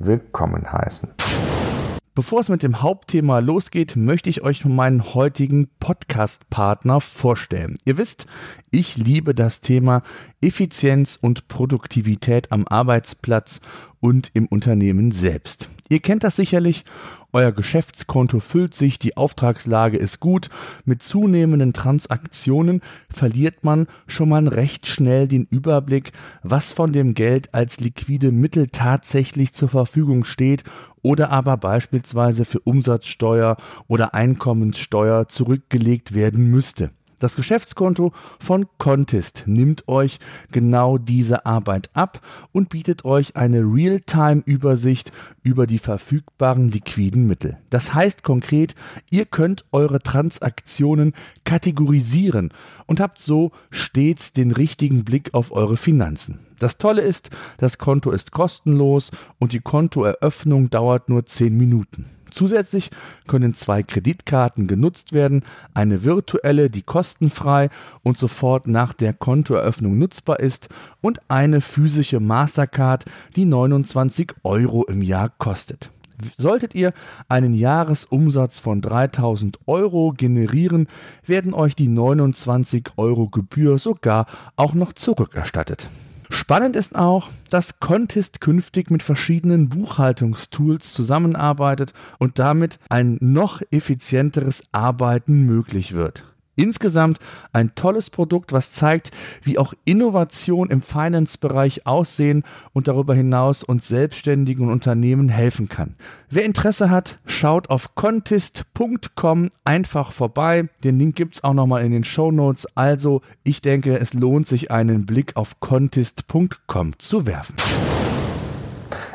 willkommen heißen. Bevor es mit dem Hauptthema losgeht, möchte ich euch meinen heutigen Podcast-Partner vorstellen. Ihr wisst, ich liebe das Thema Effizienz und Produktivität am Arbeitsplatz und im Unternehmen selbst. Ihr kennt das sicherlich euer Geschäftskonto füllt sich, die Auftragslage ist gut. Mit zunehmenden Transaktionen verliert man schon mal recht schnell den Überblick, was von dem Geld als liquide Mittel tatsächlich zur Verfügung steht oder aber beispielsweise für Umsatzsteuer oder Einkommenssteuer zurückgelegt werden müsste. Das Geschäftskonto von Contest nimmt euch genau diese Arbeit ab und bietet euch eine Realtime-Übersicht über die verfügbaren liquiden Mittel. Das heißt konkret, ihr könnt eure Transaktionen kategorisieren und habt so stets den richtigen Blick auf eure Finanzen. Das Tolle ist, das Konto ist kostenlos und die Kontoeröffnung dauert nur 10 Minuten. Zusätzlich können zwei Kreditkarten genutzt werden, eine virtuelle, die kostenfrei und sofort nach der Kontoeröffnung nutzbar ist und eine physische Mastercard, die 29 Euro im Jahr kostet. Solltet ihr einen Jahresumsatz von 3000 Euro generieren, werden euch die 29 Euro Gebühr sogar auch noch zurückerstattet. Spannend ist auch, dass Contest künftig mit verschiedenen Buchhaltungstools zusammenarbeitet und damit ein noch effizienteres Arbeiten möglich wird. Insgesamt ein tolles Produkt, was zeigt, wie auch Innovation im Finance-Bereich aussehen und darüber hinaus uns selbstständigen Unternehmen helfen kann. Wer Interesse hat, schaut auf contest.com einfach vorbei. Den Link gibt es auch nochmal in den Show Notes. Also, ich denke, es lohnt sich, einen Blick auf contest.com zu werfen.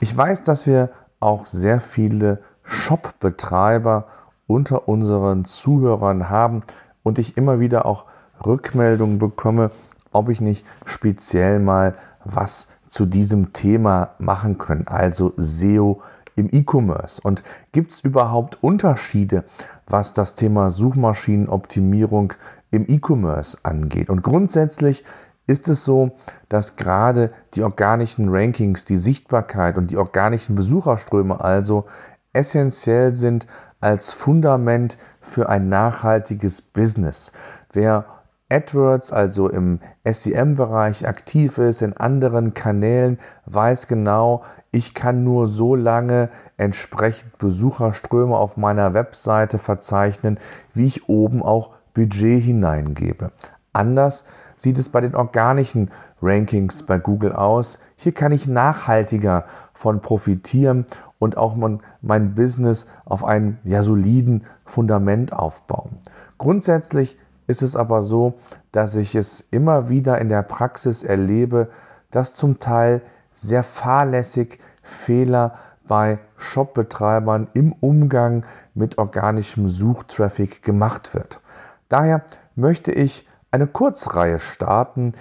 Ich weiß, dass wir auch sehr viele Shop-Betreiber unter unseren Zuhörern haben und ich immer wieder auch Rückmeldungen bekomme, ob ich nicht speziell mal was zu diesem Thema machen können, also SEO im E-Commerce. Und gibt es überhaupt Unterschiede, was das Thema Suchmaschinenoptimierung im E-Commerce angeht? Und grundsätzlich ist es so, dass gerade die organischen Rankings, die Sichtbarkeit und die organischen Besucherströme also essentiell sind als Fundament für ein nachhaltiges Business. Wer AdWords, also im SEM-Bereich aktiv ist, in anderen Kanälen, weiß genau, ich kann nur so lange entsprechend Besucherströme auf meiner Webseite verzeichnen, wie ich oben auch Budget hineingebe. Anders sieht es bei den organischen Rankings bei Google aus. Hier kann ich nachhaltiger von profitieren und auch mein, mein Business auf einem ja, soliden Fundament aufbauen. Grundsätzlich ist es aber so, dass ich es immer wieder in der Praxis erlebe, dass zum Teil sehr fahrlässig Fehler bei Shopbetreibern im Umgang mit organischem Suchtraffic gemacht wird. Daher möchte ich eine Kurzreihe starten,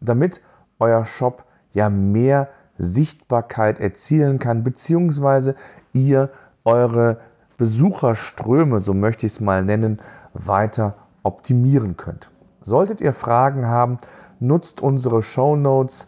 damit euer Shop ja mehr Sichtbarkeit erzielen kann, beziehungsweise ihr eure Besucherströme, so möchte ich es mal nennen, weiter optimieren könnt. Solltet ihr Fragen haben, nutzt unsere Show Notes.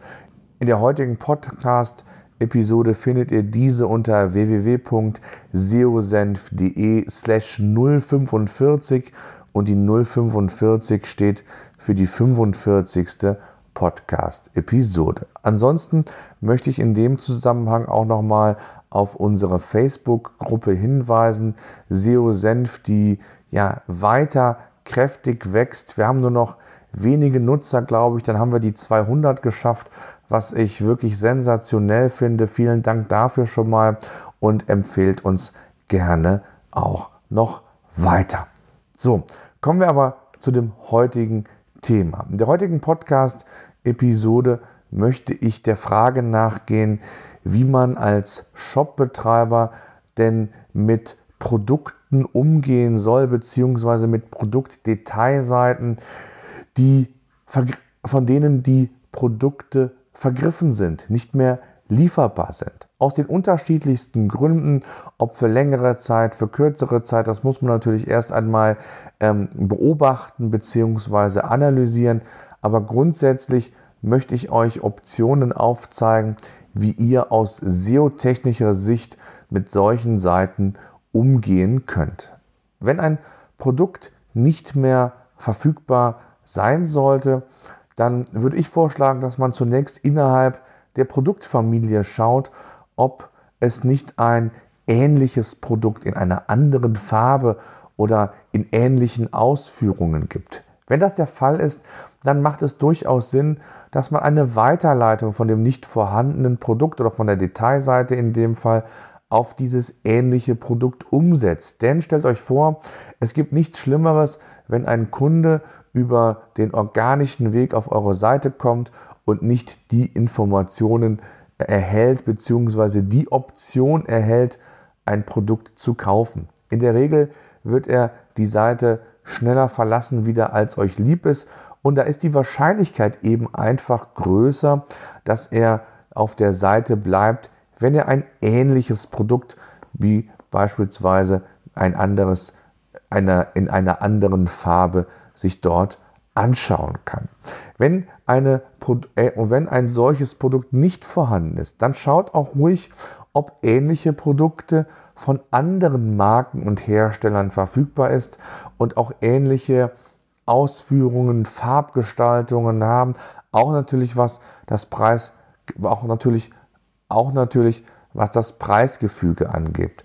In der heutigen Podcast-Episode findet ihr diese unter www.seosenf.de slash 045 und die 045 steht für die 45. Podcast-Episode. Ansonsten möchte ich in dem Zusammenhang auch nochmal auf unsere Facebook-Gruppe hinweisen, SEO Senf, die ja weiter kräftig wächst. Wir haben nur noch wenige Nutzer, glaube ich. Dann haben wir die 200 geschafft, was ich wirklich sensationell finde. Vielen Dank dafür schon mal und empfehlt uns gerne auch noch weiter. So, kommen wir aber zu dem heutigen Thema. In der heutigen Podcast-Episode möchte ich der Frage nachgehen, wie man als Shopbetreiber denn mit Produkten umgehen soll, beziehungsweise mit Produktdetailseiten, die, von denen die Produkte vergriffen sind, nicht mehr lieferbar sind. Aus den unterschiedlichsten Gründen, ob für längere Zeit, für kürzere Zeit, das muss man natürlich erst einmal ähm, beobachten bzw. analysieren. Aber grundsätzlich möchte ich euch Optionen aufzeigen, wie ihr aus SEO-technischer Sicht mit solchen Seiten umgehen könnt. Wenn ein Produkt nicht mehr verfügbar sein sollte, dann würde ich vorschlagen, dass man zunächst innerhalb der Produktfamilie schaut, ob es nicht ein ähnliches Produkt in einer anderen Farbe oder in ähnlichen Ausführungen gibt. Wenn das der Fall ist, dann macht es durchaus Sinn, dass man eine Weiterleitung von dem nicht vorhandenen Produkt oder von der Detailseite in dem Fall auf dieses ähnliche Produkt umsetzt. Denn stellt euch vor, es gibt nichts Schlimmeres, wenn ein Kunde über den organischen Weg auf eure Seite kommt und nicht die Informationen erhält bzw. die Option erhält, ein Produkt zu kaufen. In der Regel wird er die Seite schneller verlassen wieder als euch lieb ist und da ist die Wahrscheinlichkeit eben einfach größer, dass er auf der Seite bleibt, wenn er ein ähnliches Produkt wie beispielsweise ein anderes einer, in einer anderen Farbe sich dort anschauen kann. Wenn, eine, äh, wenn ein solches Produkt nicht vorhanden ist, dann schaut auch ruhig, ob ähnliche Produkte von anderen Marken und Herstellern verfügbar ist und auch ähnliche Ausführungen, Farbgestaltungen haben. Auch natürlich was das Preis, auch natürlich, auch natürlich was das Preisgefüge angeht.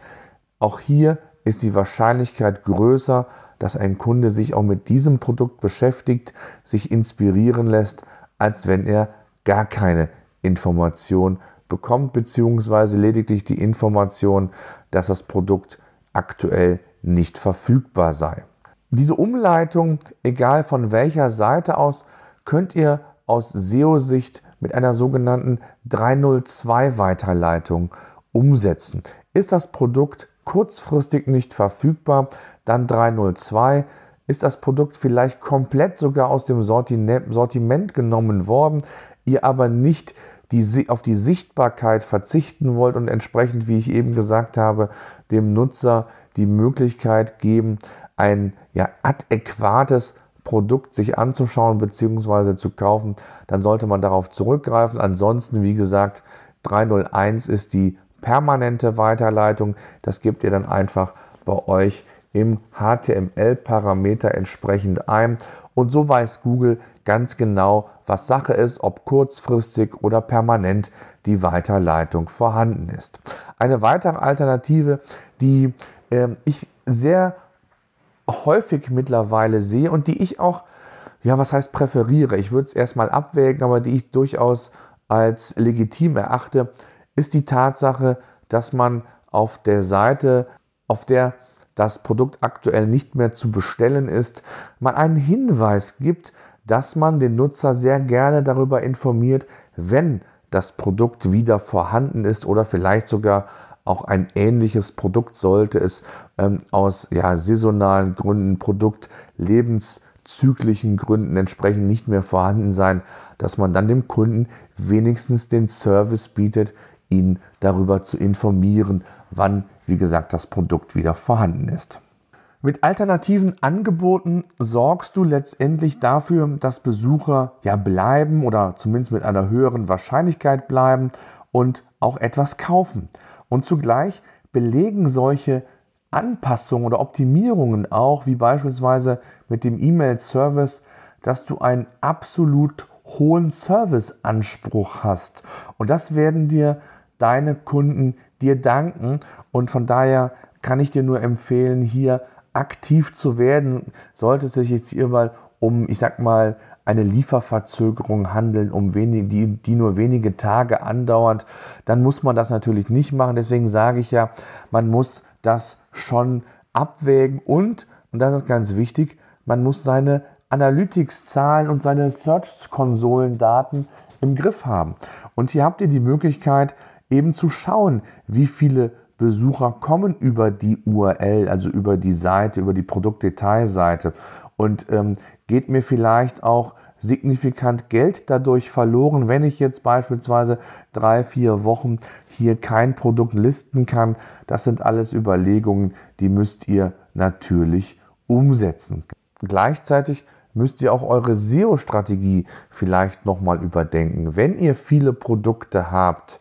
Auch hier ist die Wahrscheinlichkeit größer, dass ein Kunde sich auch mit diesem Produkt beschäftigt, sich inspirieren lässt, als wenn er gar keine Information bekommt, beziehungsweise lediglich die Information, dass das Produkt aktuell nicht verfügbar sei. Diese Umleitung, egal von welcher Seite aus, könnt ihr aus SEO-Sicht mit einer sogenannten 302-Weiterleitung umsetzen. Ist das Produkt kurzfristig nicht verfügbar, dann 302. Ist das Produkt vielleicht komplett sogar aus dem Sortiment genommen worden, ihr aber nicht die, auf die Sichtbarkeit verzichten wollt und entsprechend, wie ich eben gesagt habe, dem Nutzer die Möglichkeit geben, ein ja, adäquates Produkt sich anzuschauen bzw. zu kaufen, dann sollte man darauf zurückgreifen. Ansonsten, wie gesagt, 301 ist die permanente Weiterleitung. Das gebt ihr dann einfach bei euch im HTML-Parameter entsprechend ein. Und so weiß Google ganz genau, was Sache ist, ob kurzfristig oder permanent die Weiterleitung vorhanden ist. Eine weitere Alternative, die äh, ich sehr häufig mittlerweile sehe und die ich auch, ja, was heißt präferiere, ich würde es erstmal abwägen, aber die ich durchaus als legitim erachte, ist die Tatsache, dass man auf der Seite, auf der das Produkt aktuell nicht mehr zu bestellen ist, man einen Hinweis gibt, dass man den Nutzer sehr gerne darüber informiert, wenn das Produkt wieder vorhanden ist oder vielleicht sogar auch ein ähnliches Produkt sollte es ähm, aus ja, saisonalen Gründen, Produktlebenszyklichen Gründen entsprechend nicht mehr vorhanden sein, dass man dann dem Kunden wenigstens den Service bietet, ihn darüber zu informieren, wann, wie gesagt, das Produkt wieder vorhanden ist. Mit alternativen Angeboten sorgst du letztendlich dafür, dass Besucher ja bleiben oder zumindest mit einer höheren Wahrscheinlichkeit bleiben und auch etwas kaufen. Und zugleich belegen solche Anpassungen oder Optimierungen auch, wie beispielsweise mit dem E-Mail-Service, dass du einen absolut hohen Serviceanspruch hast. Und das werden dir deine Kunden dir danken. Und von daher kann ich dir nur empfehlen, hier aktiv zu werden. Sollte es sich jetzt hierbei um, ich sag mal, eine Lieferverzögerung handeln, um wenig, die, die nur wenige Tage andauert, dann muss man das natürlich nicht machen. Deswegen sage ich ja, man muss das schon abwägen und, und das ist ganz wichtig, man muss seine Analytics-Zahlen und seine Search-Konsolen-Daten im Griff haben. Und hier habt ihr die Möglichkeit, eben zu schauen, wie viele Besucher kommen über die URL, also über die Seite, über die Produktdetailseite und ähm, geht mir vielleicht auch signifikant Geld dadurch verloren, wenn ich jetzt beispielsweise drei, vier Wochen hier kein Produkt listen kann. Das sind alles Überlegungen, die müsst ihr natürlich umsetzen. Gleichzeitig müsst ihr auch eure SEO-Strategie vielleicht nochmal überdenken. Wenn ihr viele Produkte habt,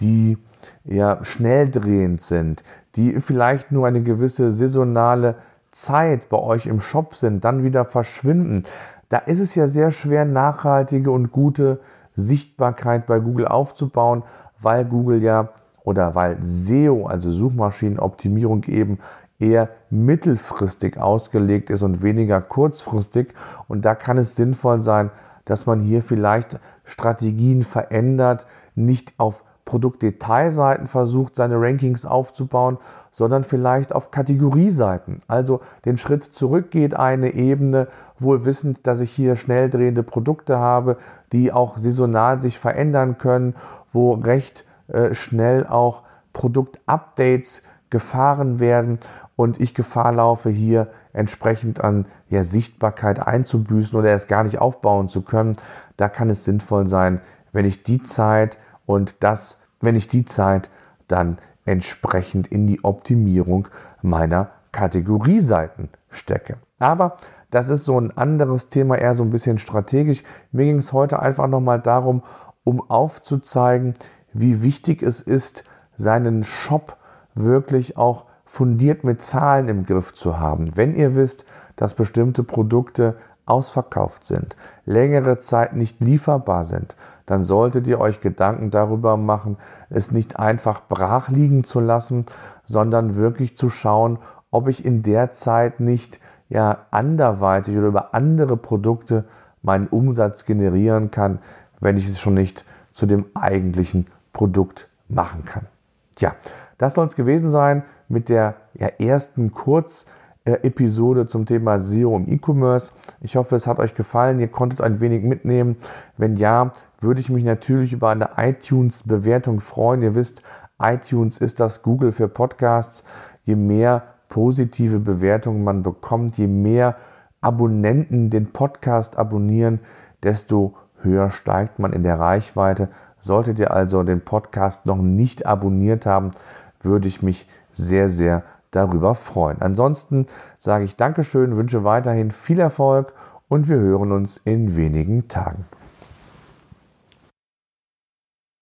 die ja schnelldrehend sind, die vielleicht nur eine gewisse saisonale Zeit bei euch im Shop sind, dann wieder verschwinden, da ist es ja sehr schwer, nachhaltige und gute Sichtbarkeit bei Google aufzubauen, weil Google ja oder weil SEO, also Suchmaschinenoptimierung eben eher mittelfristig ausgelegt ist und weniger kurzfristig. Und da kann es sinnvoll sein, dass man hier vielleicht Strategien verändert, nicht auf Produktdetailseiten versucht, seine Rankings aufzubauen, sondern vielleicht auf Kategorieseiten. Also den Schritt zurückgeht eine Ebene, wohl wissend, dass ich hier schnell drehende Produkte habe, die auch saisonal sich verändern können, wo recht äh, schnell auch Produktupdates gefahren werden und ich Gefahr laufe, hier entsprechend an ja, Sichtbarkeit einzubüßen oder es gar nicht aufbauen zu können. Da kann es sinnvoll sein, wenn ich die Zeit und das, wenn ich die Zeit dann entsprechend in die Optimierung meiner Kategorieseiten stecke. Aber das ist so ein anderes Thema, eher so ein bisschen strategisch. Mir ging es heute einfach nochmal darum, um aufzuzeigen, wie wichtig es ist, seinen Shop wirklich auch fundiert mit Zahlen im Griff zu haben. Wenn ihr wisst, dass bestimmte Produkte ausverkauft sind, längere Zeit nicht lieferbar sind, dann solltet ihr euch Gedanken darüber machen, es nicht einfach brach liegen zu lassen, sondern wirklich zu schauen, ob ich in der Zeit nicht ja anderweitig oder über andere Produkte meinen Umsatz generieren kann, wenn ich es schon nicht zu dem eigentlichen Produkt machen kann. Tja, das soll es gewesen sein mit der ja, ersten Kurz- Episode zum Thema SEO im E-Commerce. Ich hoffe, es hat euch gefallen. Ihr konntet ein wenig mitnehmen. Wenn ja, würde ich mich natürlich über eine iTunes-Bewertung freuen. Ihr wisst, iTunes ist das Google für Podcasts. Je mehr positive Bewertungen man bekommt, je mehr Abonnenten den Podcast abonnieren, desto höher steigt man in der Reichweite. Solltet ihr also den Podcast noch nicht abonniert haben, würde ich mich sehr, sehr darüber freuen. Ansonsten sage ich Dankeschön, wünsche weiterhin viel Erfolg und wir hören uns in wenigen Tagen.